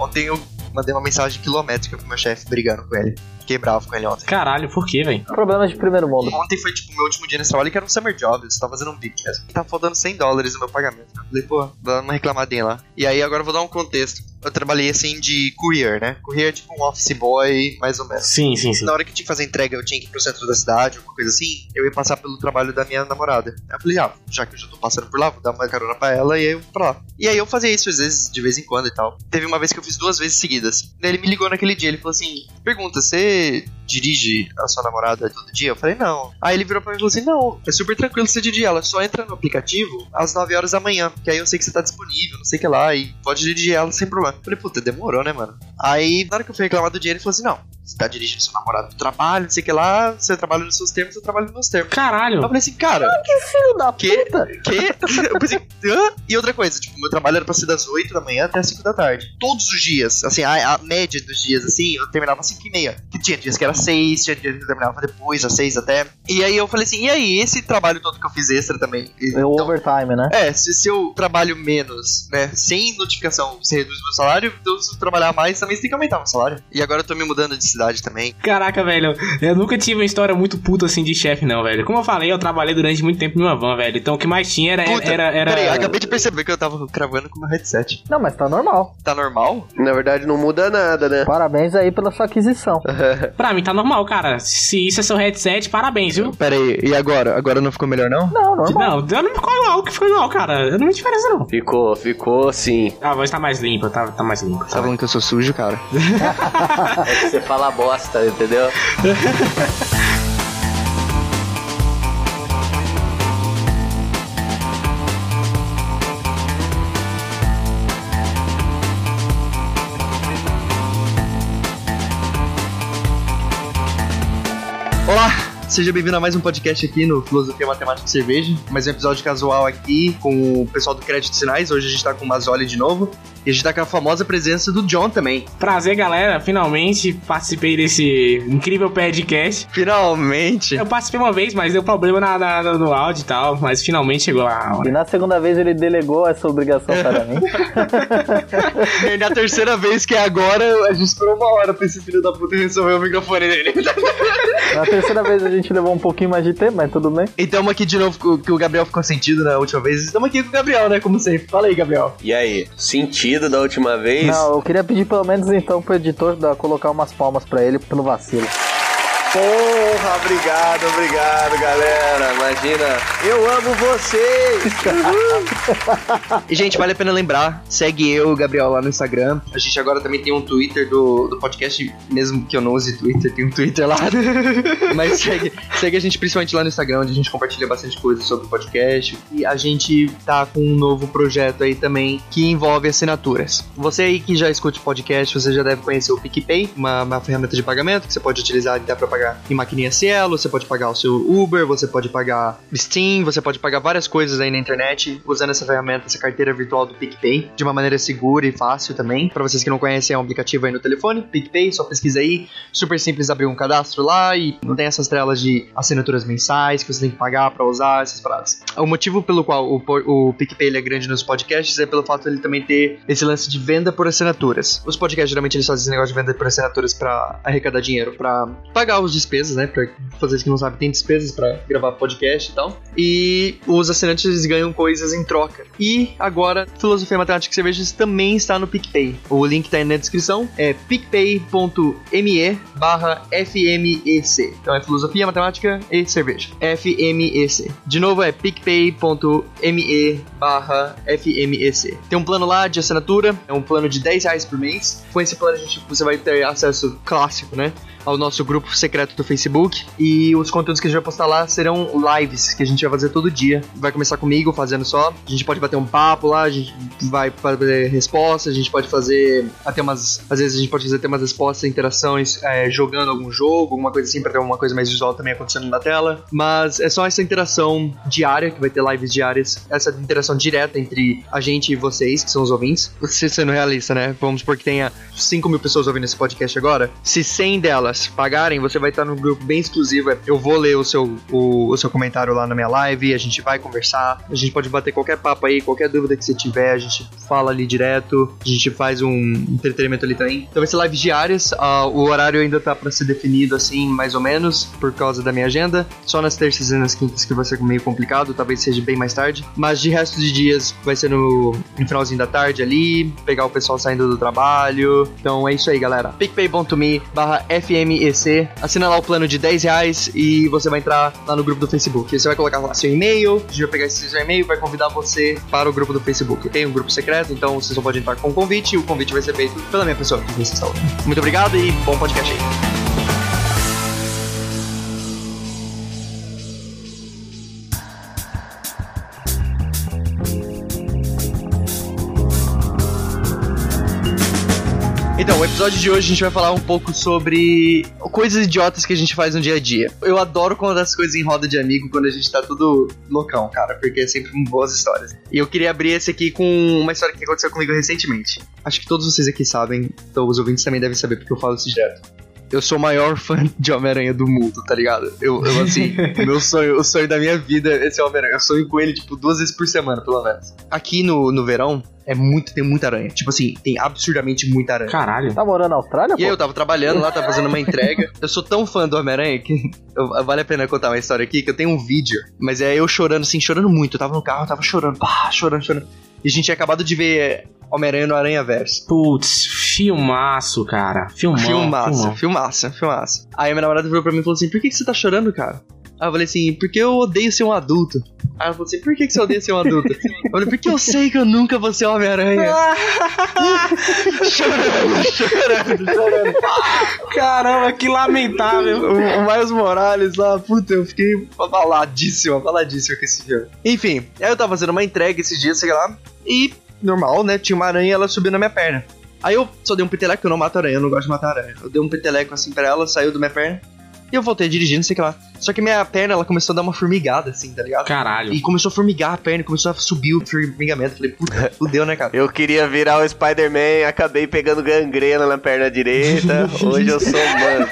Ontem eu mandei uma mensagem quilométrica pro meu chefe brigando com ele. Fiquei bravo com ele ontem. Caralho, por quê, velho? Problemas de primeiro mundo. Ontem foi tipo o meu último dia nesse trabalho que era um summer job. Eu tava fazendo um big mesmo. Tá faltando 100 dólares no meu pagamento. Eu falei, pô, dá uma reclamadinha lá. E aí agora eu vou dar um contexto. Eu trabalhei assim de courier, né? Courier é tipo um office boy, mais ou menos. Sim, sim, sim. Na hora que tinha que fazer entrega, eu tinha que ir pro centro da cidade, alguma coisa assim, eu ia passar pelo trabalho da minha namorada. Aí eu falei, ah, já que eu já tô passando por lá, vou dar uma carona pra ela e aí eu vou pra lá. E aí eu fazia isso às vezes, de vez em quando e tal. Teve uma vez que eu fiz duas vezes seguidas. Daí ele me ligou naquele dia, ele falou assim: Pergunta, você dirige a sua namorada todo dia? Eu falei, não. Aí ele virou pra mim e falou assim: Não, é super tranquilo você dirigir ela, só entra no aplicativo às 9 horas da manhã, que aí eu sei que você tá disponível, não sei o que lá, e pode dirigir ela sem problema. Eu falei, puta, demorou, né, mano? Aí, na hora que eu fui reclamar do dinheiro, ele falou assim: Não, você tá dirigindo seu namorado pro trabalho, não sei o que lá, você trabalha nos seus termos, eu trabalho nos meus termos. Caralho. Eu falei assim, cara, Que filho da que? puta! Que? Eu pensei, hã? E outra coisa, tipo, meu trabalho era pra ser das 8 da manhã até as 5 da tarde. Todos os dias, assim, a, a média dos dias, assim, eu terminava às 5 e meia. Que tinha dias que era 6, tinha dias que eu terminava depois, às 6 até. E aí eu falei assim, e aí, esse trabalho todo que eu fiz extra também? É o Então, overtime, né? é, se, se eu trabalho menos, né, sem notificação, você reduz meu salário, então se eu trabalhar mais, também você tem que aumentar meu salário. E agora eu tô me mudando de cidade também. Caraca, velho, eu nunca tive uma história muito puta assim de chefe, não, velho. Como eu falei, eu trabalhei durante muito tempo numa van, velho. Então o que mais tinha era. Puta, era, era... peraí, acabei de perceber que eu tava cravando com meu headset. Não, mas tá normal. Tá normal? Na verdade, não muda nada, né? Parabéns aí pela sua aquisição. Pra mim tá normal, cara. Se isso é seu headset, parabéns, viu? Pera aí, e agora? Agora não ficou melhor não? Não, normal. Não, não ficou igual, que ficou igual, cara. Não tem diferença, não. Ficou, ficou sim. A voz tá mais limpa, tá, tá mais limpa. Tá falando que eu sou sujo, cara? É que você fala bosta, entendeu? Olá! Seja bem-vindo a mais um podcast aqui no Filosofia Matemática e Cerveja. Mais um episódio casual aqui com o pessoal do Crédito Sinais. Hoje a gente tá com o Mazzoli de novo. E a gente tá com a famosa presença do John também. Prazer, galera. Finalmente participei desse incrível podcast. Finalmente! Eu participei uma vez, mas deu problema na, na- no áudio e tal. Mas finalmente chegou a E hora. na segunda vez ele delegou essa obrigação para mim. E na terceira vez que é agora, a gente esperou uma hora pra esse filho da puta resolver o microfone dele. Na terceira vez a gente levou um pouquinho mais de tempo, mas tudo bem. E tamo aqui de novo, que o Gabriel ficou sentido na última vez. Estamos aqui com o Gabriel, né? Como sempre. Fala aí, Gabriel. E aí, sentido da última vez? Não, eu queria pedir pelo menos então pro editor colocar umas palmas pra ele pelo vacilo. Porra, obrigado, obrigado, galera. Imagina, eu amo vocês. E, gente, vale a pena lembrar, segue eu, Gabriel, lá no Instagram. A gente agora também tem um Twitter do, do podcast, mesmo que eu não use Twitter, tem um Twitter lá. Mas segue, segue a gente principalmente lá no Instagram, onde a gente compartilha bastante coisa sobre o podcast. E a gente tá com um novo projeto aí também, que envolve assinaturas. Você aí que já escute podcast, você já deve conhecer o PicPay, uma, uma ferramenta de pagamento que você pode utilizar até para pagar em maquininha Cielo, você pode pagar o seu Uber, você pode pagar Steam, você pode pagar várias coisas aí na internet usando essa ferramenta, essa carteira virtual do PicPay, de uma maneira segura e fácil também. Para vocês que não conhecem, é um aplicativo aí no telefone, PicPay, só pesquisa aí. Super simples abrir um cadastro lá e não tem essas telas de assinaturas mensais que você tem que pagar para usar essas paradas. O motivo pelo qual o, o PicPay é grande nos podcasts é pelo fato de ele também ter esse lance de venda por assinaturas. Os podcasts geralmente eles fazem esse negócio de venda por assinaturas para arrecadar dinheiro, para pagar os despesas, né? Pra vocês que não sabem, tem despesas para gravar podcast e tal. E os assinantes ganham coisas em troca. E agora, Filosofia Matemática e Cervejas também está no PicPay. O link tá aí na descrição. É picpay.me barra FMEC. Então é Filosofia, Matemática e Cerveja. FMEC. De novo é picpay.me barra FMEC. Tem um plano lá de assinatura, é um plano de 10 reais por mês. Com esse plano a gente, você vai ter acesso clássico, né? Ao nosso grupo secreto do Facebook. E os conteúdos que a gente vai postar lá serão lives que a gente vai fazer todo dia. Vai começar comigo fazendo só. A gente pode bater um papo lá, a gente vai fazer respostas, a gente pode fazer até umas. Às vezes a gente pode fazer até umas respostas, interações, é, jogando algum jogo, alguma coisa assim, pra ter alguma coisa mais visual também acontecendo na tela. Mas é só essa interação diária, que vai ter lives diárias, essa interação direta entre a gente e vocês, que são os ouvintes. Você sendo realista, né? Vamos supor que tenha 5 mil pessoas ouvindo esse podcast agora. Se 100 delas pagarem, você vai estar num grupo bem exclusivo. Eu vou ler o seu, o, o seu comentário lá na minha live, a gente vai conversar, a gente pode bater qualquer papo aí, qualquer dúvida que você tiver, a gente fala ali direto, a gente faz um entretenimento ali também. Então vai ser lives diárias, ah, o horário ainda tá pra ser definido assim, mais ou menos, por causa da minha agenda. Só nas terças e nas quintas que vai ser meio complicado, talvez seja bem mais tarde. Mas de resto de dias vai ser no, no finalzinho da tarde ali, pegar o pessoal saindo do trabalho. Então é isso aí, galera. picpay.me barra FMEC. Assina lá o plano de 10 reais e você vai entrar lá no grupo do Facebook. Você vai colocar lá seu e-mail, a gente vai pegar esse seu e-mail e vai convidar você para o grupo do Facebook. Tem um grupo secreto, então você só pode entrar com o convite e o convite vai ser feito pela minha pessoa que você está ouvindo. Muito obrigado e bom podcast aí. Episódio de hoje a gente vai falar um pouco sobre coisas idiotas que a gente faz no dia a dia. Eu adoro contar as coisas em roda de amigo quando a gente tá tudo loucão, cara, porque é sempre boas histórias. E eu queria abrir esse aqui com uma história que aconteceu comigo recentemente. Acho que todos vocês aqui sabem, então os ouvintes também devem saber porque eu falo isso direto. Eu sou o maior fã de Homem-Aranha do mundo, tá ligado? Eu, eu assim, meu sonho, o sonho da minha vida é ser Homem-Aranha. Eu sonho com ele, tipo, duas vezes por semana, pelo menos. Aqui no, no verão, é muito, tem muita aranha. Tipo assim, tem absurdamente muita aranha. Caralho. Tá morando na Austrália, E pô? eu tava trabalhando lá, tava fazendo uma entrega. Eu sou tão fã do Homem-Aranha que eu- vale a pena contar uma história aqui, que eu tenho um vídeo. Mas é eu chorando, assim, chorando muito. Eu tava no carro, eu tava chorando, pá, chorando, chorando. E a gente tinha acabado de ver Homem-Aranha no Aranha Verso. Putz, filmaço, cara. Filmão. Filmaça, filmão. filmaça, filmaça. Aí a minha namorada virou pra mim e falou assim: Por que, que você tá chorando, cara? Aí eu falei assim: Porque eu odeio ser um adulto. Aí ela falou assim: Por que, que você odeia ser um adulto? Eu falei: Porque eu sei que eu nunca vou ser Homem-Aranha. chorando, chorando, chorando. Caramba, que lamentável. O, o Miles Morales lá, puta, eu fiquei abaladíssimo, abaladíssimo com esse filme. Enfim, aí eu tava fazendo uma entrega esses dias, sei lá, e normal, né? Tinha uma aranha e ela subiu na minha perna. Aí eu só dei um peteleco, eu não mato aranha, eu não gosto de matar aranha. Eu dei um peteleco assim pra ela, saiu da minha perna. E eu voltei dirigindo, sei que lá. Só que minha perna, ela começou a dar uma formigada, assim, tá ligado? Caralho. E começou a formigar a perna, começou a subir o formigamento. Falei, puta, fudeu, né, cara? Eu queria virar o Spider-Man, acabei pegando gangrena na perna direita. Hoje eu sou mano.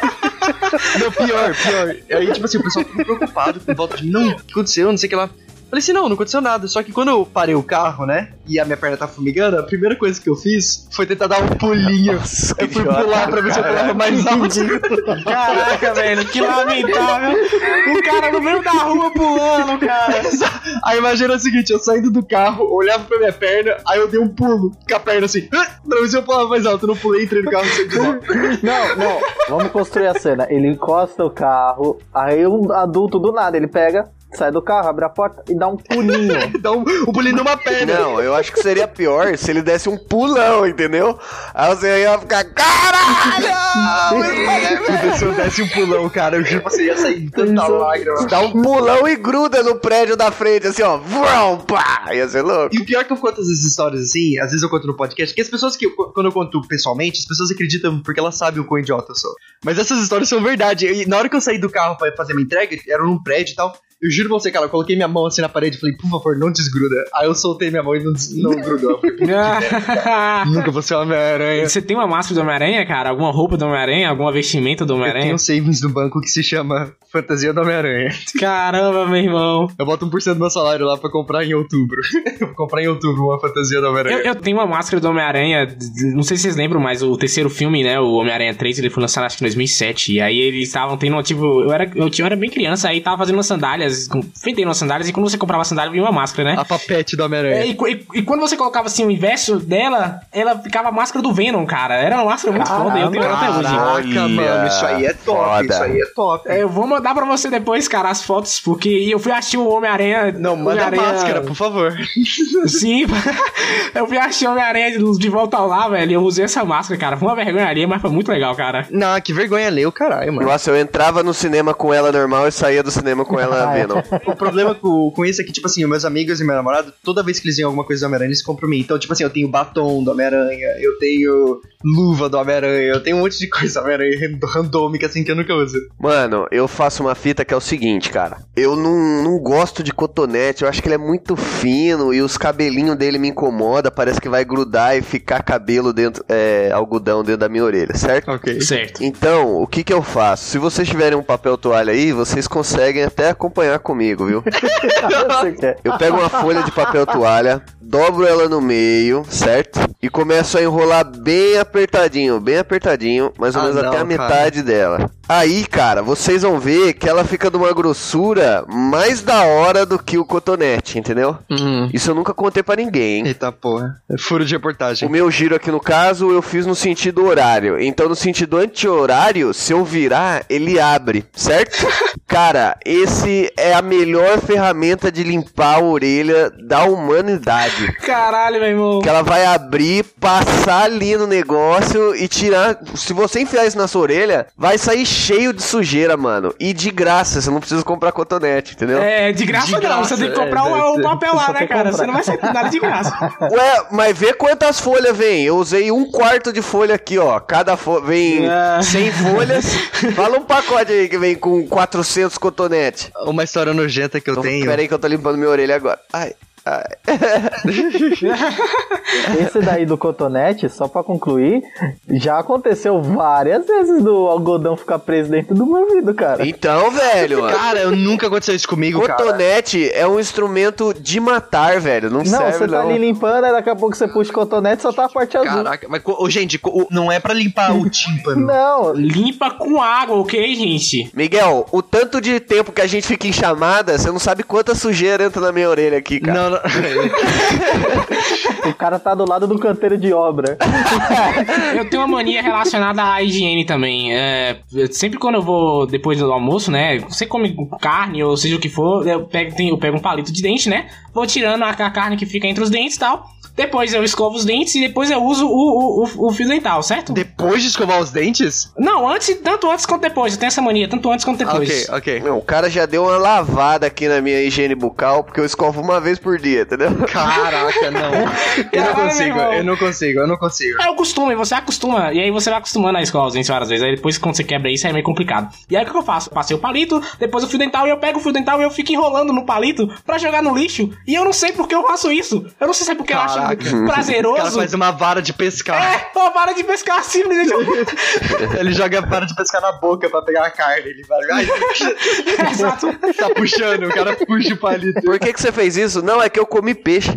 Não, pior, pior. Aí, tipo assim, o pessoal ficou preocupado com volta de, não, o que aconteceu, não sei o que lá. Falei assim, não, não aconteceu nada. Só que quando eu parei o carro, né, e a minha perna tá formigando, a primeira coisa que eu fiz foi tentar dar um pulinho. Nossa, eu fui idiota, pular pra ver se eu pulava mais alto. Caraca, velho, que lamentável. O cara no meio da rua pulando, cara. Aí imagina o seguinte, eu saindo do carro, olhava pra minha perna, aí eu dei um pulo com a perna assim, pra ver se eu pulava mais alto. Eu não pulei, entrei no carro e volta. Não, não. Vamos construir a cena. Ele encosta o carro, aí um adulto do nada, ele pega, sai do carro, abre a porta e dá um pulinho. Dá um, um pulinho numa perna. Não, eu acho que seria pior se ele desse um pulão, entendeu? Aí você ia ficar, caralho! Se eu desse um pulão, cara, eu juro que você ia sair de tanta lágrima. Dá um pulão e gruda no prédio da frente, assim, ó. Vrum, pá! Ia ser louco. E o pior é que eu conto essas histórias assim, às vezes eu conto no podcast, que as pessoas que, eu- quando eu conto pessoalmente, as pessoas acreditam porque elas sabem o quão idiota eu sou. Mas essas histórias são verdade. E na hora que eu saí do carro pra fazer minha entrega, era num prédio e tal, eu juro pra você, cara, eu coloquei minha mão assim na parede e falei, por favor, não desgruda. Aí eu soltei minha mão e não, não grudou. Eu falei, "Puta que merda, Nunca vou ser Homem-Aranha. Você tem uma máscara do Homem-Aranha, cara? Alguma roupa do Homem-Aranha? Alguma vestimenta do Eu tenho Homem-Aranha? um savings no banco que se chama Fantasia do Homem-Aranha. Caramba, meu irmão. Eu boto 1% do meu salário lá pra comprar em outubro. eu vou comprar em outubro uma fantasia do Eu, Homem-Aranha. eu tenho uma máscara do Homem-Aranha, não sei se vocês lembram, mas o terceiro filme, né, o Homem-Aranha 3, ele foi lançado acho que em 2007, e aí eles estavam tendo, tipo, eu era, eu, tinha- eu era bem criança, aí tava fazendo umas sandálias, com- vendendo umas sandálias, e quando você comprava a sandália, vinha uma máscara, né? A papete do É, Homem-Aranha. e, cu- e- e quando você colocava assim o inverso dela, ela ficava a máscara do Venom, cara. Era uma máscara muito foda, eu tenho ela até hoje. Caraca, mano, isso aí é top, foda. isso aí é top. É, eu vou mandar pra você depois, cara, as fotos, porque eu fui assistir o Homem-Aranha. Não, manda a Homem-Aranha- máscara, por favor. Sim, eu fui assistir o Homem-Aranha de de volta ao lá, velho. e Eu usei essa máscara, cara. Foi uma vergonha ali, mas foi muito legal, cara. Não, que vergonha ler o caralho, mano. Nossa, eu entrava no cinema com ela normal e saía do cinema com ela Ah, Venom. O problema com, com isso é que, tipo assim, os meus amigos e meu namorado, toda vez que eles veem alguma coisa do Homem-Aranha, eles compram pra mim. Então, tipo assim, eu tenho batom do Homem-Aranha, eu tenho luva do Homem-Aranha, eu tenho um monte de coisa do Homem-Aranha randômica, assim, que eu nunca uso. Mano, eu faço uma fita que é o seguinte, cara. Eu não, não gosto de cotonete, eu acho que ele é muito fino e os cabelinhos dele me incomoda, parece que vai grudar e ficar cabelo dentro, é, algodão dentro da minha orelha, certo? Ok. Certo. Então, o que que eu faço? Se vocês tiverem um papel toalha aí, vocês conseguem até acompanhar comigo, viu? Eu pego uma folha de papel toalha, dobro ela no meio, certo? E começo a enrolar bem apertadinho, bem apertadinho, mais ou Ah, menos não, até a cara. metade dela. Aí, cara, vocês vão ver que ela fica de uma grossura mais da hora do que o cotonete, entendeu? Uhum. Isso eu nunca contei pra ninguém, hein? Eita porra. É furo de reportagem. O meu giro aqui no caso eu fiz no sentido horário. Então no sentido anti-horário, se eu virar, ele abre, certo? Cara, esse é a melhor ferramenta de limpar a orelha da humanidade. Caralho, meu irmão. Que ela vai abrir, passar ali no negócio e tirar. Se você enfiar isso na sua orelha, vai sair cheio de sujeira, mano. E de graça, você não precisa comprar cotonete, entendeu? É, de graça De não, graça, você tem que é, comprar o, deve o ser. papel lá, né, cara? comprar. Você não vai sair nada de graça. Ué, mas vê quantas folhas vem. Eu usei um quarto de folha aqui, ó. Cada folha vem Ah. 100 folhas. Fala um pacote aí que vem com 400 cotonetes. Uma história nojenta que eu Então, tenho. Pera aí que eu tô limpando minha orelha agora. Ai, ai. Esse daí do cotonete, só pra concluir, já aconteceu várias vezes do algodão ficar preso dentro do meu ouvido, cara. Então, velho. Cara, eu nunca aconteceu isso comigo, cara. Cotonete é um instrumento de matar, velho. Não, Não, serve, você tá não. ali limpando, aí daqui a pouco você puxa o cotonete só tá a parte azul. Caraca, mas, ô, gente, não é pra limpar o tímpano. Não, Limpa com água, ok, gente? Miguel, o tanto de tempo que a gente fica em chamada, você não sabe quanta sujeira entra na minha orelha aqui, cara. Não, não. o cara tá do lado do canteiro de obra. Eu tenho uma mania relacionada à higiene também. É, sempre quando eu vou depois do almoço, né? Você come carne ou seja o que for, eu pego, eu pego um palito de dente, né? Vou tirando a, a carne que fica entre os dentes e tal. Depois eu escovo os dentes e depois eu uso o, o, o, o fio dental, certo? Depois de escovar os dentes? Não, antes, tanto antes quanto depois. Eu tenho essa mania, tanto antes quanto depois. Ok, ok. Não, o cara já deu uma lavada aqui na minha higiene bucal, porque eu escovo uma vez por dia, entendeu? Caraca, não. Eu não consigo, eu não consigo, eu não consigo. É o costume, você acostuma. E aí você vai acostumando a escovar os dentes várias vezes. Aí depois, quando você quebra isso, é meio complicado. E aí o que eu faço? Passei o palito, depois o fio dental, e eu pego o fio dental e eu fico enrolando no palito pra jogar no lixo. E eu não sei por que eu faço isso. Eu não sei se é porque eu Caraca. acho O cara prazeroso. faz uma vara de pescar. É, uma vara de pescar simplesmente. Ele joga a vara de pescar na boca pra pegar a carne. Ele vai. Ai, Exato. tá puxando, o cara puxa o palito. Por que, que você fez isso? Não, é que eu comi peixe.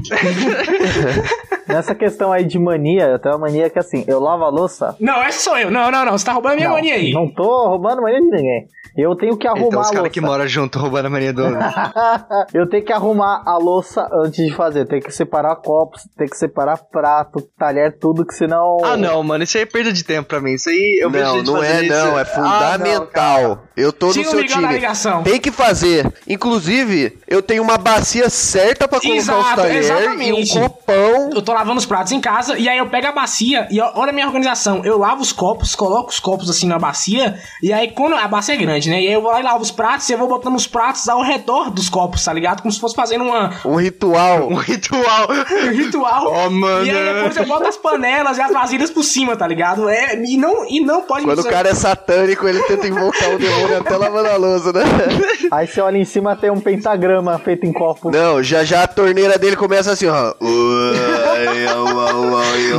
Nessa questão aí de mania, eu tenho uma mania que assim, eu lavo a louça. Não, essa sou eu. Não, não, não. Você tá roubando a minha não, mania aí. Não tô roubando mania de ninguém. Eu tenho que arrumar Então os a caras louça. que moram junto roubando a mania do eu tenho que arrumar a louça antes de fazer. Tem que separar copos, tem que separar prato, talher, tudo, que senão. Ah, não, mano, isso aí é perda de tempo pra mim. Isso aí eu vejo não, gente não é fazendo não, isso. é Ah, fundamental. Eu tô Tira no o seu time. Tem que fazer. Inclusive, eu tenho uma bacia certa pra colocar Exato, os talheres e um copão. Eu tô lavando os pratos em casa e aí eu pego a bacia e olha a minha organização. Eu lavo os copos, coloco os copos assim na bacia e aí quando a bacia é grande, né? E aí eu vou lá e lavo os pratos e eu vou botando os pratos ao redor dos copos, tá ligado? Como se fosse fazendo uma, Um ritual. Um ritual. um ritual. Oh, mano. E aí depois eu boto as panelas e as vasilhas por cima, tá ligado? É, e não, e não pode Quando o cara é satânico, ele tenta invocar o demônio até lavando a louça, né? Aí você olha em cima tem um pentagrama feito em copo. Não, já já a torneira dele começa assim, ó.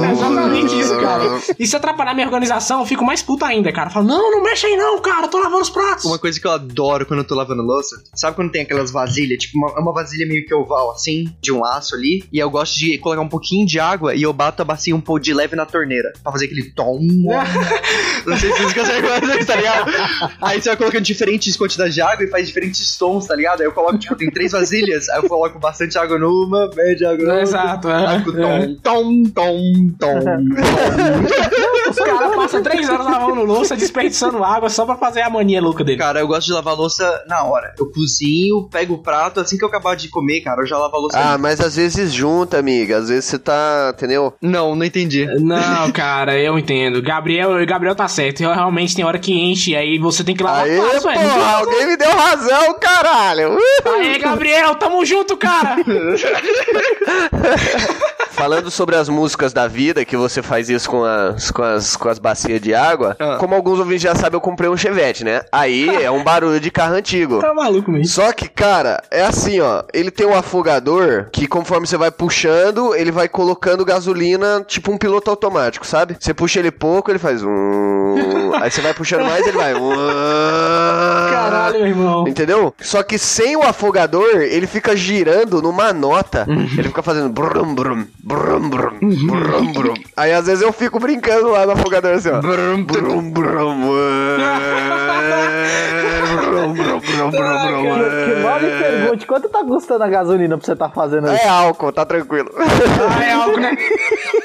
É exatamente isso, cara. E se atrapalhar minha organização, eu fico mais puto ainda, cara. Eu falo, não, não mexe aí não, cara, eu tô lavando os pratos. Uma coisa que eu adoro quando eu tô lavando louça, sabe quando tem aquelas vasilhas, tipo uma, uma vasilha meio que oval assim, de um aço ali, e eu gosto de colocar um pouquinho de água e eu bato a bacia um pouco de leve na torneira, pra fazer aquele tom. Não sei se vocês conseguem fazer isso, tá ligado? Aí você vai colocando diferentes quantidades de água e faz diferentes tons, tá ligado? Aí eu coloco, tipo, tem três vasilhas, aí eu coloco bastante água numa, média água numa. Exato, é. Aí fica tom, tom, tom, tom, tom. Os caras passam três horas lavando louça, desperdiçando água só pra fazer a mania louca dele. Cara, eu gosto de lavar louça na hora. Eu cozinho, pego o prato, assim que eu acabar de comer, cara, eu já lavo a louça. Ah, mas às vezes junta, amiga. Às vezes você tá, entendeu? Não, não entendi. Não, cara, eu entendo. Gabriel, Gabriel tá certo. Eu, realmente tem hora que enche, aí você tem que lavar Aê, velho. porra, alguém me deu razão, caralho. Aê, Gabriel, tamo junto, cara. Falando sobre as músicas da vida, que você faz isso com as, com as, com as bacias de água, Ah. como alguns ouvintes já sabem, eu comprei um Chevette, né? Aí é um barulho de carro antigo. tá maluco mesmo. Só que, cara, é assim, ó. Ele tem um afogador que, conforme você vai puxando, ele vai colocando gasolina, tipo um piloto automático, sabe? Você puxa ele pouco, ele faz um. Aí você vai puxando mais, ele vai. Caralho, meu irmão. Entendeu? Só que sem o afogador, ele fica girando numa nota. ele fica fazendo brum brum, brum brum, brum brum. Aí às vezes eu fico brincando lá no afogador assim, ó. Brum brum brum. Brum brum brum brum brum. Que, que mal me pergunte, quanto tá custando a gasolina pra você tá fazendo isso? É álcool, tá tranquilo. Ah, é álcool, né?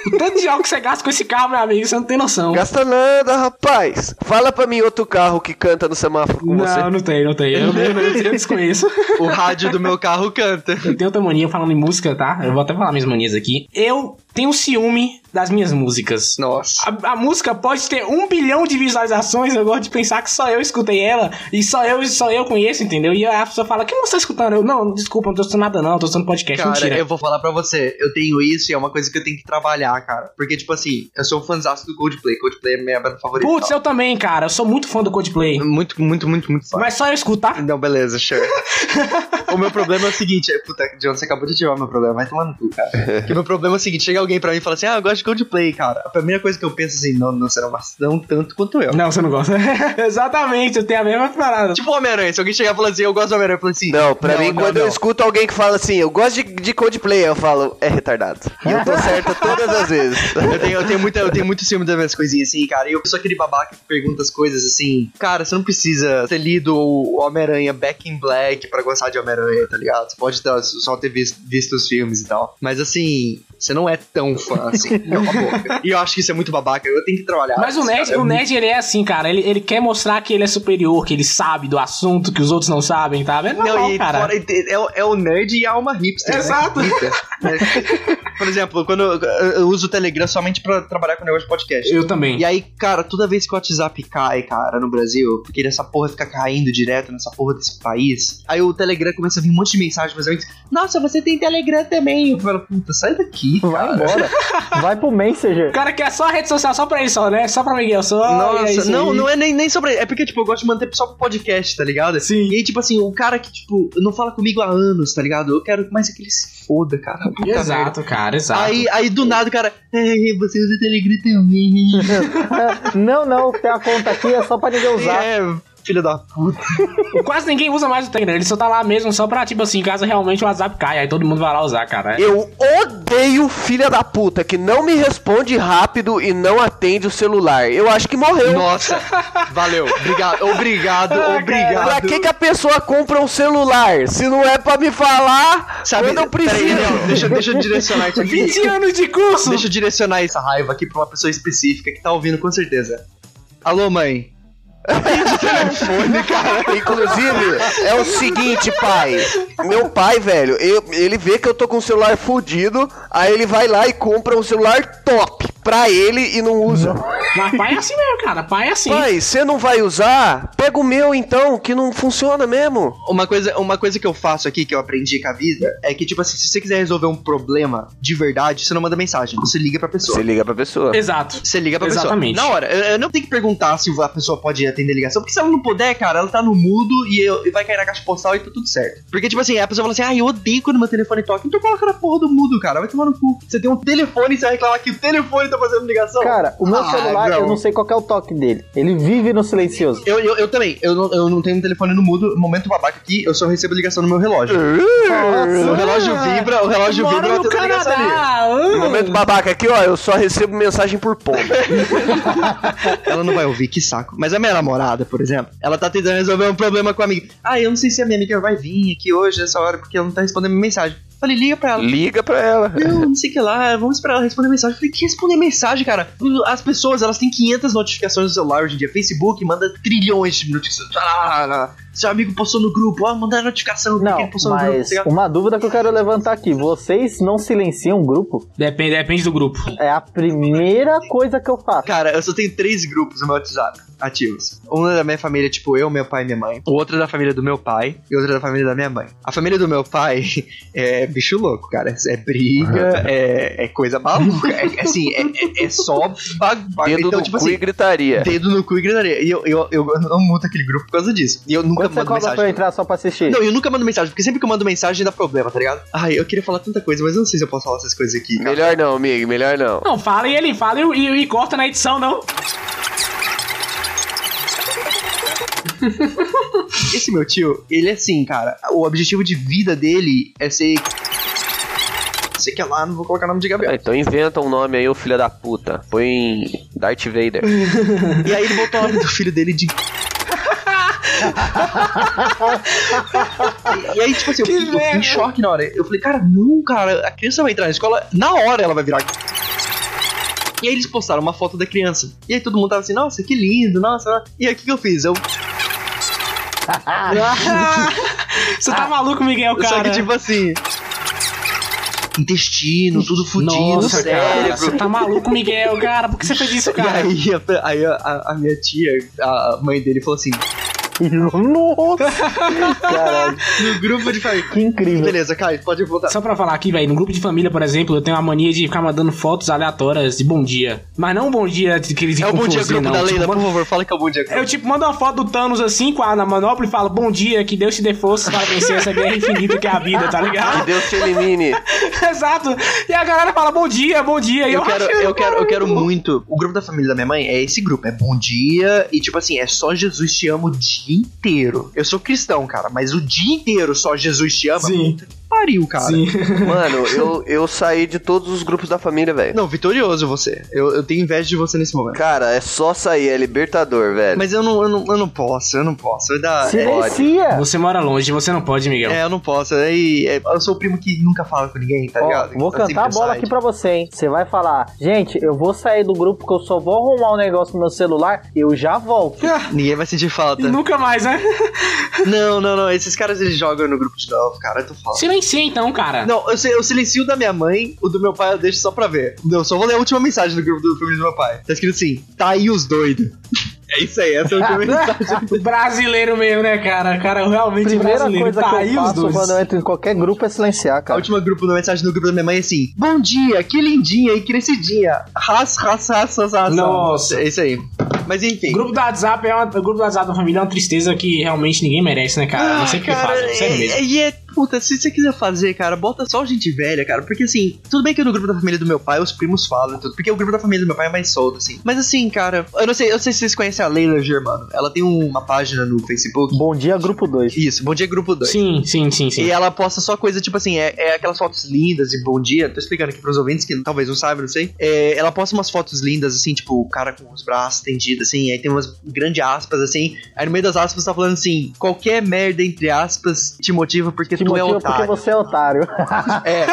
O tanto de álcool que você gasta com esse carro, meu amigo, você não tem noção. Gasta nada, rapaz. Fala pra mim outro carro que canta no semáforo com você. Não, não tem, não tem. Eu, eu, eu, eu desconheço. O rádio do meu carro canta. Eu tenho outra mania falando em música, tá? Eu vou até falar minhas manias aqui. Eu tenho ciúme das minhas músicas. Nossa. A, a música pode ter um bilhão de visualizações, eu gosto de pensar que só eu escutei ela e só eu só eu conheço, entendeu? E a pessoa fala, que você tá escutando? Eu, não, desculpa, não tô escutando nada não, tô escutando podcast, Cara, mentira. eu vou falar pra você, eu tenho isso e é uma coisa que eu tenho que trabalhar, cara. Porque, tipo assim, eu sou um fãzaço do Coldplay. Coldplay é minha banda favorita. Putz, eu também, cara, eu sou muito fã do Coldplay. Muito, muito, muito, muito fã. Mas só eu escutar? Não, beleza, sure. o meu problema é o seguinte, é, puta, John, você acabou de tirar o meu problema, vai tomar no cu, cara. que meu problema é o seguinte, chega alguém pra mim e fala assim, ah, eu gosto de Coldplay, cara. A primeira coisa que eu penso assim, não, não será não tanto quanto eu. Não, você não gosta. Exatamente, eu tenho a mesma parada. Tipo o Homem-Aranha, se alguém chegar e falar assim, eu gosto do Homem-Aranha, eu falo assim, Não, pra mim, não, quando não. eu escuto alguém que fala assim, eu gosto de, de Coldplay, eu falo, é retardado. E eu tô certo todas as vezes. Eu tenho, eu, tenho muita, eu tenho muito ciúme das minhas coisinhas assim, cara. E eu sou aquele babaca que pergunta as coisas assim. Cara, você não precisa ter lido o Homem-Aranha Back in Black pra gostar de Homem-Aranha, tá ligado? Você pode ter- só ter visto, visto os filmes e tal. Mas assim, você não é tão fã assim. Cala a boca. E eu acho que isso é muito babaca. Eu tenho que trabalhar. Mas o cara. É o nerd ele é assim, cara. Ele, ele quer mostrar que ele é superior, que ele sabe do assunto que os outros não sabem, tá? É normal, Não, e cara. fora, é, o- é o nerd e a alma hipster. né? Exato. Hipster. É. Por exemplo, quando eu, eu uso o Telegram somente pra trabalhar com negócio de podcast. Eu também. E aí, cara, toda vez que o WhatsApp cai, cara, no Brasil, porque essa porra fica caindo direto nessa porra desse país, aí o Telegram começa a vir um monte de mensagem, mas eu nossa, você tem Telegram também. Eu falo, puta, sai daqui. Vai embora. Vai pro O Messenger. cara quer só a rede social só pra ele, só, né? Só pra Miguel, só. é Nossa, isso não, aí. não é nem, nem sobre. É porque, tipo, eu gosto de manter só pro podcast, tá ligado? Sim. E aí, tipo assim, o cara que, tipo, não fala comigo há anos, tá ligado? Eu quero mais é que ele se foda, cara. Puta merda. Exato, cara, exato. Aí, aí do nada o cara, "É, você usa Telegram também. Não, não, tem a conta aqui, é só pra ninguém usar. é, filho da puta. Quase ninguém usa mais o Telegram, ele só tá lá mesmo só pra, tipo assim, caso realmente o WhatsApp caia, aí todo mundo vai lá usar, cara. Eu odeio filha da puta que não me responde rápido e não atende o celular. Eu acho que morreu. Nossa, valeu. Obrigado, obrigado, Ah, obrigado. Pra que, que a pessoa compra um celular? Se não é pra me falar Sabe, quando eu peraí, preciso. não, deixa, deixa eu direcionar isso aqui. 20 anos de curso! Deixa eu direcionar essa raiva aqui pra uma pessoa específica que tá ouvindo com certeza. Alô, mãe. Telefone, cara. Inclusive, é o seguinte, pai. Meu pai, velho, eu- ele vê que eu tô com o celular fudido, aí ele vai lá e compra um celular top pra ele e não usa. Mas pai é assim mesmo, cara, pai é assim. Pai, você não vai usar? Pega o meu então, que não funciona mesmo. Uma coisa, uma coisa que eu faço aqui, que eu aprendi com a vida, é que, tipo assim, se você quiser resolver um problema de verdade, você não manda mensagem, você liga pra pessoa. Você liga pra pessoa. Exato. Você liga pra Exatamente. pessoa. Na hora, eu, eu não tenho que perguntar se a pessoa pode atender ligação, porque se ela não puder, cara, ela tá no mudo e, eu- e vai cair na caixa postal e tá tudo certo. Porque, tipo assim, a pessoa fala assim, ah, eu odeio quando meu telefone toca, então coloca na porra do mudo, cara, vai tomar no cu. Você tem um telefone e você vai reclamar que o telefone tá fazendo ligação? Cara, o meu Ah, celular, não. eu não sei qual que é o toque dele. Ele vive no silencioso. Eu, eu, eu também, eu não, eu não tenho um telefone no mudo, momento babaca aqui, eu só recebo ligação no meu relógio. O relógio vibra, o relógio Moro vibra, eu no atendo ligação ali. No momento babaca aqui, ó, eu só recebo mensagem por pomba. Ela não vai ouvir, que saco. Mas a minha namorada, por exemplo, ela tá tentando resolver um problema com a amiga. Ah, eu não sei se a minha amiga vai vir aqui hoje, nessa hora, porque ela não tá respondendo minha mensagem. Falei, liga pra ela. Liga pra ela. Não, não sei o que lá, vamos esperar ela responder mensagem. Eu falei, que responder mensagem, cara? As pessoas, elas têm 500 notificações no celular hoje em dia. Facebook manda trilhões de notificações. Ah, Seu amigo postou no grupo, ó, mandar notificação. Não, ele postou no grupo, mas tá uma dúvida que eu quero levantar aqui. Vocês não silenciam o grupo? Depende, depende do grupo. É a primeira coisa que eu faço. Cara, eu só tenho três grupos no meu WhatsApp ativos. Um é da minha família, tipo eu, meu pai e minha mãe. O outro é da família do meu pai. E outro é da família da minha mãe. A família do meu pai é bicho louco, cara. É briga, é, é coisa maluca. É, é assim, é, é- é só bagulho. Dedo Então, no tipo cu e assim, gritaria. dedo no cu e gritaria. E eu, eu, eu não muto aquele grupo por causa disso. E eu nunca Quanto você mando pra eu mensagem. entrar só pra assistir? Não, eu nunca mando mensagem, porque sempre que eu mando mensagem dá problema, tá ligado? Ai, eu queria falar tanta coisa, mas eu não sei se eu posso falar essas coisas aqui, cara. Melhor não, amigo, melhor não. Não, fala e ele fala e, e- e corta na edição, não. Esse meu tio, ele é assim, cara. O objetivo de vida dele é ser. Sei que é lá, não vou colocar o nome de Ah, Gabriel. Então inventa um nome aí, ô filho da puta. Põe Darth Vader. E aí ele botou o nome do filho dele de. e, e aí, tipo assim, eu, Que eu fiquei em choque na hora. Eu falei, cara, não, cara, a criança vai entrar na escola, na hora ela vai virar. E aí eles postaram uma foto da criança. E aí todo mundo tava assim, nossa, que lindo, nossa. E aí o que, que eu fiz? Eu, Você tá maluco, Miguel, cara? só que tipo assim. Intestino, tudo fudido, Nossa, cara, cérebro. você tá maluco, Miguel, cara? Por que você fez isso, E cara? aí, a, aí a, a- a minha tia, a mãe dele, falou assim: Nossa! Caralho, no grupo de família. que incrível. Beleza, Caio, pode voltar. Só pra falar aqui, velho, no grupo de família, por exemplo, eu tenho a mania de ficar mandando fotos aleatórias de bom dia. Mas não um bom dia de que eles É o bom dia grupo não. da Tipo, Leila, manda- por favor, fala que é o bom dia grupo. Eu, tipo, mando uma foto do Thanos assim, com a na manopla e falo, bom dia, que Deus te dê força para vencer essa guerra infinita que é a vida, tá Que ligado? Deus te elimine. Exato. E a galera fala, bom dia, bom dia. E Eu quero, acho- eu quero, eu quero muito. O grupo da família da minha mãe é esse grupo, é bom dia e tipo assim, é só Jesus te ama o dia inteiro. Eu sou cristão, cara, mas o dia inteiro só Jesus te ama. Sim. Puta que pariu, cara. Sim. Mano, eu, eu saí de todos os grupos da família, velho. Não, vitorioso você. Eu, eu tenho inveja de você nesse momento. Cara, é só sair, é libertador, velho. Mas eu não, eu não, eu não posso, eu não posso. Eu, dá, é, Silencia! Você mora longe, você não pode, Miguel. é, eu não posso. Aí, é, eu sou o primo que nunca fala com ninguém, tá Ó, ligado? vou Tá cantar a bola side. aqui pra você, hein? Você vai falar, gente, eu vou sair do grupo que eu só vou arrumar um negócio no meu celular, eu já volto. Ninguém vai sentir falta. E nunca mais, né? Não, não, não. Esses caras eles jogam no grupo de novo, cara. Eu tô falando. Silencia então, cara. Não, eu, sei- eu silencio o da minha mãe, o do meu pai eu deixo só pra ver. Eu só vou ler a última mensagem do grupo do família do meu pai. Tá escrito assim: tá aí os doidos. É isso aí, essa é a última mensagem. brasileiro mesmo, né, cara? Cara, realmente Primeira brasileiro. coisa tá que aí eu os faço dois. quando eu entro em qualquer grupo é silenciar, A cara. última grupo da mensagem do grupo da minha mãe é assim: Bom dia, que lindinha e crescidinha. Ras, ras, ras, ras, ras. Nossa. É isso aí. Mas enfim. O grupo do WhatsApp é uma, o grupo do WhatsApp da família é uma tristeza que realmente ninguém merece, né, cara? não sei o que Ah, fazem, sério é- mesmo. E é, puta, se você quiser fazer, cara, bota só gente velha, cara. Porque assim, tudo bem que no grupo da família do meu pai os primos falam e tudo. Porque o grupo da família do meu pai é mais solto, assim. Mas assim, cara, eu não sei, eu não sei se vocês conhecem a Leila Germano. Ela tem uma página no Facebook. Bom dia, grupo 2. Isso, Bom Dia Grupo 2. Sim, sim, sim, sim. E ela posta só coisa tipo assim, é, é aquelas fotos lindas de bom dia. Tô explicando aqui pros ouvintes que talvez não saibam, não sei. É, ela posta umas fotos lindas, assim, tipo, o cara com os braços estendidos, assim. Aí tem umas grandes aspas, assim. Aí no meio das aspas tá falando assim: qualquer merda, entre aspas, te motiva porque Te tu é otário. porque você é otário. É.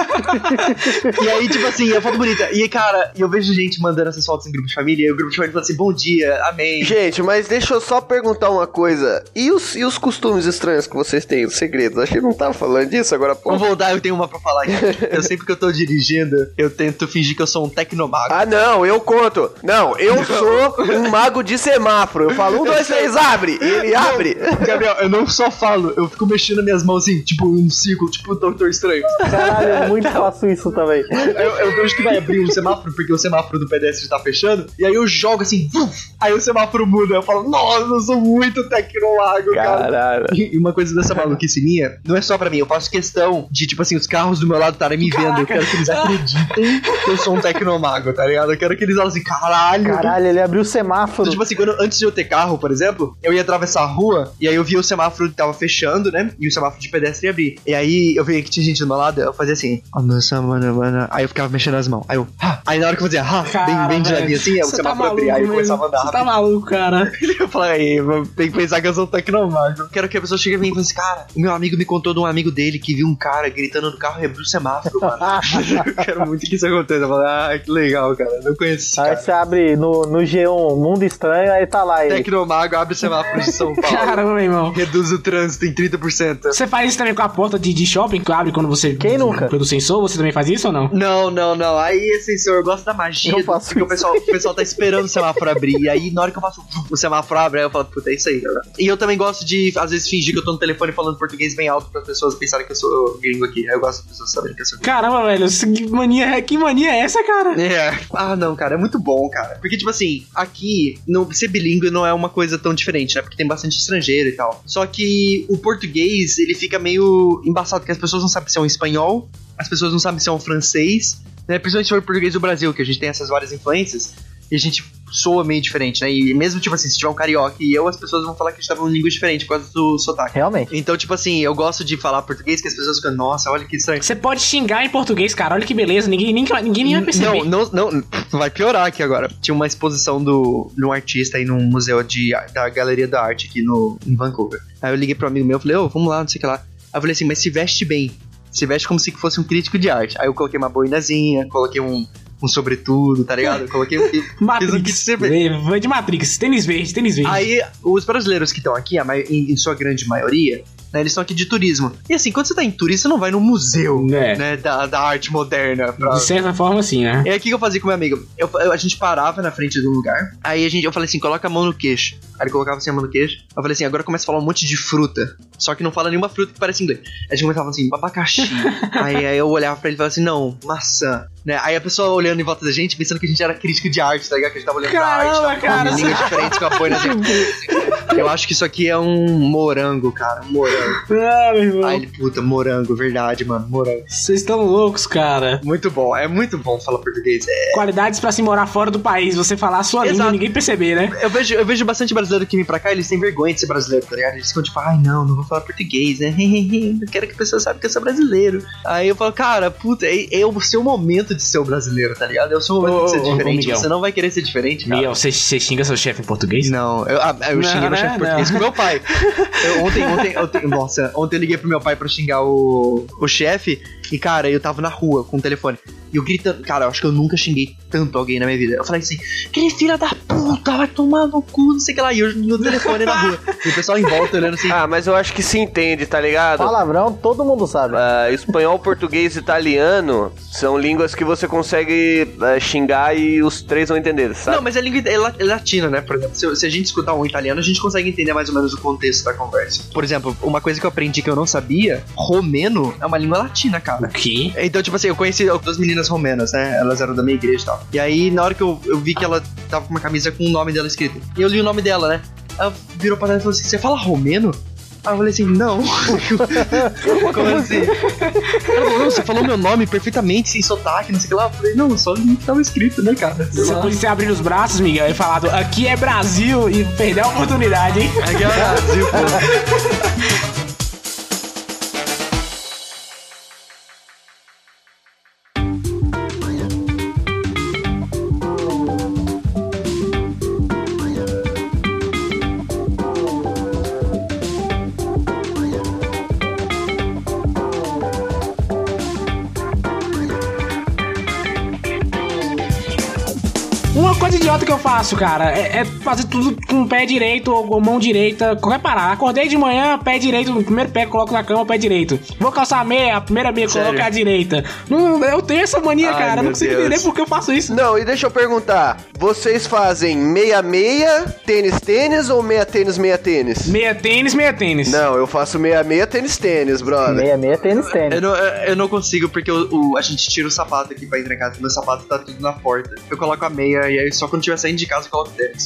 e aí, tipo assim, é foto bonita. E, cara, eu vejo gente mandando essas fotos em grupo de família. E o grupo de família fala assim: bom dia, amém. Gente, mas deixa eu só perguntar uma coisa. E os, e os costumes estranhos que vocês têm, os segredos? Acho que não tava falando disso agora, pô. Vamos voltar, eu tenho uma pra falar aqui. Eu sempre que eu tô dirigindo, eu tento fingir que eu sou um tecnomago. Ah, não, eu conto. Não, eu sou um mago de semáforo. Eu falo, um, dois, três, abre. E ele abre. Gabriel, eu não só falo, eu fico mexendo minhas mãos assim, tipo um círculo, tipo o Doutor Estranho. Caralho, eu muito faço isso também. Eu, eu vejo que vai abrir um semáforo, porque o semáforo do pedestre tá fechando, e aí eu jogo assim, vuf, aí o semáforo muda. Eu falo, nossa, eu sou muito tecnolago, cara. Caralho. E uma coisa dessa maluquice minha, não é só pra mim, eu faço questão de, tipo assim, os carros do meu lado estarem me vendo. Eu quero que eles acreditem que eu sou um tecnomago, tá ligado? Eu quero que eles falem assim, caralho. Caralho, ele abriu o semáforo. Então, tipo assim, quando, antes de eu ter carro, por exemplo, eu ia atravessar a rua e aí eu via o semáforo que tava fechando, né? E o semáforo de pedestre ia abrir. E aí eu vi que tinha gente do meu lado, eu fazia assim, "Oh, nossa, mano, mano. Aí eu ficava mexendo as mãos. Aí eu, "Ha." aí na hora que eu fazia, ha, bem, bem de velho, ladinho assim, o você tá semáforo abria, aí eu maluco, começava a andar Você tá maluco, cara. Eu falei, tem que pensar que eu sou tecnomago. Quero que a pessoa chegue e e fale assim, cara, o meu amigo me contou de um amigo dele que viu um cara gritando no carro e abriu o semáforo, mano. eu quero muito que isso aconteça. Eu falei, ah, que legal, cara. Não conheço Aí cara. você abre no, no G1 Mundo Estranho, aí tá lá. Tecnomago abre o semáforo de São Paulo. Caramba, meu irmão. Reduz o trânsito em 30%. Você faz isso também com a porta de, de shopping que abre quando você. Quem nunca? Pelo sensor, você também faz isso ou não? Não, não, não. Aí, assim, senhor, eu gosto da magia. Eu faço porque o pessoal, o pessoal tá esperando o semáforo abrir. E aí, na hora que eu faço o semáforo abre, aí eu falo, puta, é isso aí, cara. E eu também gosto de, às vezes, fingir que eu tô no telefone falando português bem alto para as pessoas pensarem que eu sou gringo aqui. Aí eu gosto das pessoas saberem que eu sou gringo. Caramba, velho, que mania, que mania é essa, cara? É. Ah, não, cara, é muito bom, cara. Porque, tipo assim, aqui, no, ser bilíngue não é uma coisa tão diferente, né? Porque tem bastante estrangeiro e tal. Só que o português, ele fica meio embaçado, porque as pessoas não sabem se é um espanhol, as pessoas não sabem se é um francês, né? Principalmente se for português do Brasil, que a gente tem essas várias influências, e a gente soa meio diferente, né? E mesmo, tipo assim, se tiver um carioca e eu, as pessoas vão falar que a gente tá falando língua diferente por causa do sotaque. Realmente. Então, tipo assim, eu gosto de falar português que as pessoas ficam, nossa, olha que estranho. Você pode xingar em português, cara. Olha que beleza. Ninguém, ninguém, ninguém nem vai perceber. Não, não, não, vai piorar aqui agora. Tinha uma exposição do, de um artista aí num museu de, da Galeria da Arte aqui no, em Vancouver. Aí eu liguei pro amigo meu e falei, ô, vamos lá, não sei o que lá. Aí eu falei assim, mas se veste bem. Se veste como se fosse um crítico de arte. Aí eu coloquei uma boinazinha, coloquei um, um sobretudo, tá ligado? Eu coloquei um. um kit Matrix. vem de Matrix. Tênis verde, tênis verde. Aí, os brasileiros que estão aqui, a em, em sua grande maioria, né, eles estão aqui de turismo. E assim, quando você tá em turismo, você não vai no museu, É. né, da, da arte moderna. Pra... De certa forma, sim, né? E aí, o que que eu fazia com meu amigo? Eu, eu- a gente parava na frente de um lugar, aí a gente, eu falei assim, coloca a mão no queixo. Aí ele colocava assim a mão no queixo. Eu falei assim, agora começa a falar um monte de fruta. Só que não fala nenhuma fruta que parece inglês. Aí a gente começava assim, abacaxi. aí, aí eu olhava pra ele e falava assim, não, maçã. Né? Aí a pessoa olhando em volta da gente, pensando que a gente era crítico de arte, tá ligado? Que a gente tava olhando Caramba, pra arte, tava cara, línguas diferentes com a boina assim. Eu acho que isso aqui é um morango, cara, um morango. Ah, meu irmão. Ele, puta, morango, verdade, mano, morango. Vocês estão loucos, cara. Muito bom, é muito bom falar português. É, Qualidades pra se morar fora do país. Você falar a sua língua Exato. e ninguém perceber, né? Eu vejo, eu vejo bastante brasileiro que vem pra cá, eles têm vergonha de ser brasileiro, tá ligado? Eles ficam tipo, ai não, não vou falar português, né? Eu quero que a pessoa saiba que eu sou brasileiro. Aí eu falo, cara, puta, é, é o seu momento de ser o brasileiro, tá ligado? É o seu momento Ô, de ser ô, ô, diferente. Miguel. Você não vai querer ser diferente, cara. Miguel, você, você xinga seu chefe em português? Não, eu, ah, eu Não, xinguei meu né? chefe português Não. com meu pai. Eu, ontem, ontem, ontem, nossa, ontem eu liguei pro meu pai pra xingar o, o chefe e, cara, eu tava na rua com o telefone. E eu gritando, cara, eu acho que eu nunca xinguei tanto alguém na minha vida. Eu falei assim, que filha da puta, vai tomar no cu, não sei o que lá. E eu no telefone na rua. E o pessoal em volta olhando assim. Ah, mas eu acho que se entende, tá ligado? Palavrão, todo mundo sabe. Ah, espanhol, português e italiano são línguas que você consegue ah, xingar e os três vão entender, sabe? Não, mas é língua é é latina, né? Por exemplo, se, se a gente escutar um italiano, a gente consegue entender mais ou menos o contexto da conversa. Por exemplo, uma coisa que eu aprendi que eu não sabia, romeno é uma língua latina, cara. O quê? Então, tipo assim, eu conheci duas meninas romenas, né? Elas eram da minha igreja e tal. E aí, na hora que eu, eu vi que ela tava com uma camisa com o nome dela escrito, e eu li o nome dela, né? Ela virou pra trás e falou assim: Você fala romeno? Aí eu falei assim: Não. Como assim? Ela falou: Não, você falou meu nome perfeitamente, sem sotaque, não sei o que lá. Eu falei: Não, só li o que tava escrito, né, cara? Você lá. podia ter abrir os braços, Miguel, e falado aqui é Brasil e perder a oportunidade, hein? Aqui é Brasil, pô. eu faço, cara, é, é fazer tudo com o pé direito ou mão direita, qualquer parada. Acordei de manhã, pé direito, no primeiro pé coloco na cama, pé direito. Vou calçar a meia, a primeira meia Sério? coloco a direita. Não, eu tenho essa mania, Ai, cara, não consigo Deus. entender por que eu faço isso. Não, e deixa eu perguntar, vocês fazem meia-meia, tênis-tênis ou meia-tênis, meia-tênis? Meia tênis, meia tênis. Não, eu faço meia-meia, tênis-tênis, brother. Meia, meia, tênis, Eu não, eu não consigo porque o, o- a gente tira o sapato aqui pra entrar em casa. Meu sapato tá tudo na porta. Eu coloco a meia e aí só quando tiver saindo de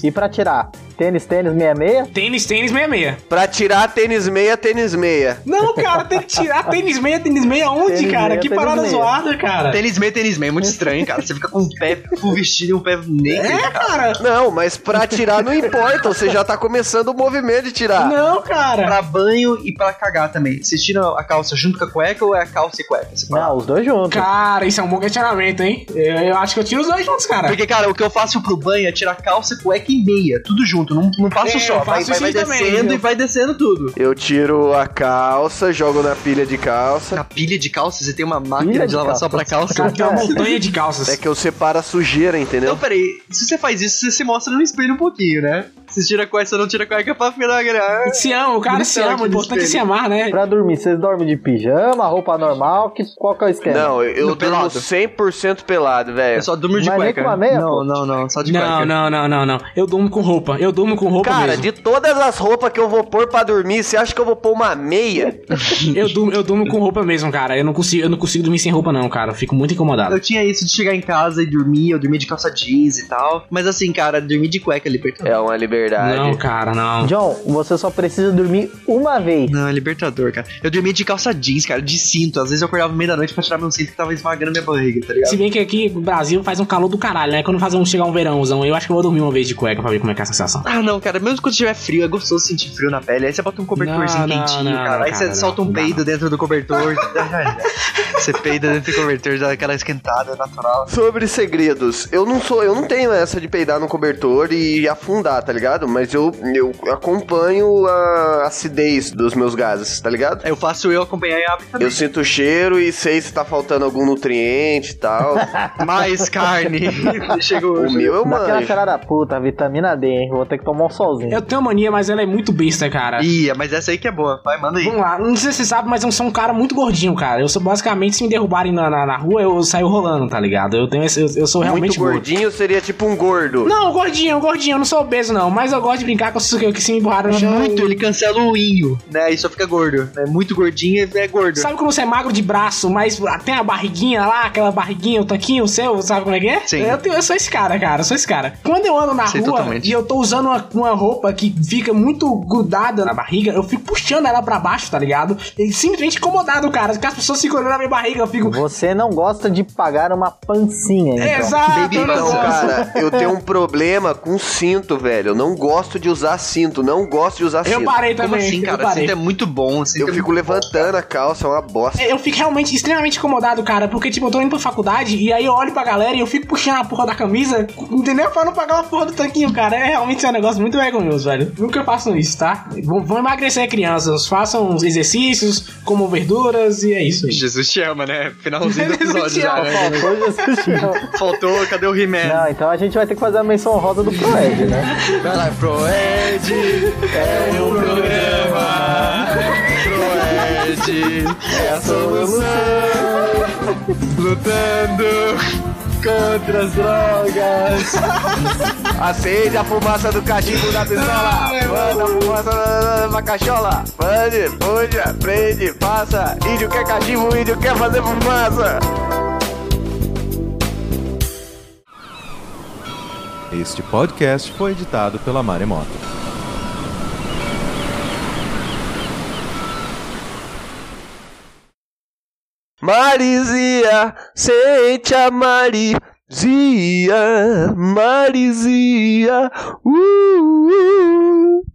E pra tirar? Tênis, tênis, meia, meia? Tênis, tênis, meia, meia. Pra tirar tênis meia, tênis meia. Não, cara, tem que tirar tênis meia, tênis meia onde, Tênis cara? meia, que parada meia. zoada, cara. Tênis meio, tênis meio, é muito estranho, cara. Você fica com um pé full vestido e um pé negro. É, cara. Não, mas pra tirar não importa, você já tá começando o movimento de tirar. Não, cara. Pra banho e pra cagar também. Você tira a calça junto com a cueca ou é a calça e cueca? Não, os dois juntos. Cara, isso é um bom questionamento, hein? Eu, eu acho que eu tiro os dois juntos, cara. Porque, cara, o que eu faço pro banho é tirar calça, cueca e meia. Tudo junto, não, não passo É, só. eu Vai, faço vai, vai isso também, descendo viu? e vai descendo tudo. Eu tiro a calça, jogo na pilha de calça. Na pilha de calça, você tem uma máquina Pilha de, de lavar calça. só pra calça. Cara, tem uma montanha de calças. É que eu separo a sujeira, entendeu? Então, peraí, se você faz isso, você se mostra no espelho um pouquinho, né? Se tira a cueca, você não tira a cueca pra ficar gra- Se ama, o cara se ama, o no importante é se amar, né? Pra dormir, vocês dormem de pijama, roupa normal? Que, qual que é o esquema? Não, eu, eu No durmo pelado. 100% pelado, velho. Eu só durmo de Mas nem cueca. com a meia, não, pô? não, não, só de Não, cueca. não, não, não, não. Eu durmo com roupa. Eu durmo com roupa Cara, mesmo. de todas as roupas que eu vou pôr pra dormir, você acha que eu vou pôr uma meia? Eu durmo, eu durmo com roupa mesmo, cara. Eu não consigo, eu não consigo dormir sem roupa não, cara. Eu fico muito incomodado. Eu tinha isso de chegar em casa e dormir, eu dormia de calça jeans e tal. Mas assim, cara, dormir de cueca é libertador. É uma liberdade. Não, cara, não. John, você só precisa dormir uma vez. Não, é libertador, cara. Eu dormia de calça jeans, cara, de cinto. Às vezes eu acordava no meio da noite pra tirar meu cinto que tava esmagando minha barriga, tá ligado? Se bem que aqui no Brasil faz um calor do caralho, né? Quando faz um, chegar um verãozão, eu acho que eu vou dormir uma vez de cueca pra ver como é que é a sensação. Ah, não, cara, mesmo quando tiver frio, é gostoso sentir frio na pele. Aí você bota um cobertorzinho Não, quentinho, não, cara. não, Aí você cara, solta um peido dentro do cobertor. Você peida dentro do cobertor, dá aquela esquentada natural. Sobre segredos, eu não sou, eu não tenho essa de peidar no cobertor e afundar, tá ligado? Mas eu, eu acompanho a acidez dos meus gases, tá ligado? Eu faço eu acompanhar e abre também. Eu sinto o cheiro e sei se tá faltando algum nutriente e tal. Mais carne. Chegou. o meu eu Daquela manjo. cara da puta, vitamina D, hein? Vou ter que tomar um solzinho. Eu tenho mania, mas ela é muito besta, cara. Ia, mas essa aí que é boa. Vai, manda aí. Vamos lá, não sei se você sabe, mas eu sou um cara muito gordinho, cara. Eu sou basicamente, se me derrubarem na, na, na rua, eu saio rolando, tá ligado? Eu tenho esse, eu, eu sou realmente Muito gordinho seria tipo um gordo. Não, gordinho, gordinho, eu não sou obeso, não. Mas eu gosto de brincar com isso que, que se me empurraram no chão. Muito, ele cancela o inho, né? E só fica gordo. É muito gordinho e é gordo. Sabe quando você é magro de braço, mas tem a barriguinha lá, aquela barriguinha, o tanquinho seu, sabe como é que é? Sim. Eu, tenho- eu sou esse cara, cara, eu sou esse cara. Quando eu ando na Sei rua totalmente. e eu tô usando uma, uma roupa que fica muito grudada na barriga, eu fico puxando ela pra baixo, tá ligado? E simplesmente incomodado, cara. Que as pessoas ficam olhando na minha barriga, eu fico. Você não gosta de pagar uma pancinha, então. Exato, Baby eu não cara, eu tenho um problema com cinto, velho. Eu não gosto de usar cinto, não gosto de usar Eu cinto. parei Como também, assim, eu cara? parei. Cinto é muito bom. Cinto Eu é fico muito bom. levantando a calça, é uma bosta. Eu fico realmente extremamente incomodado, cara, porque, tipo, eu tô indo pra faculdade e aí eu olho pra galera e eu fico puxando a porra da camisa, entendeu? Pra não pagar uma porra do tanquinho, cara. É realmente um negócio muito vergonhoso, velho. Nunca façam isso, tá? Vão, vão emagrecer, crianças. Façam os exercícios, comam verduras e é isso aí. Jesus te ama, né? Finalzinho do episódio já, né? Faltou Jesus te ama. Faltou, cadê o He-Man? Não, então a gente vai ter que fazer a menção rosa do Proed, né? lá, Proed, é o programa. Proed, é a solução. Lutando contra as drogas. Acende a fumaça do cachimbo da pistola. Manda a fumaça da, da cachola. Mande, puxa, prende, passa. Índio quer cachimbo, índio quer fazer fumaça. Este podcast foi editado pela Maremoto. Marizia, sente a Marizia, Marizia, uh, uh.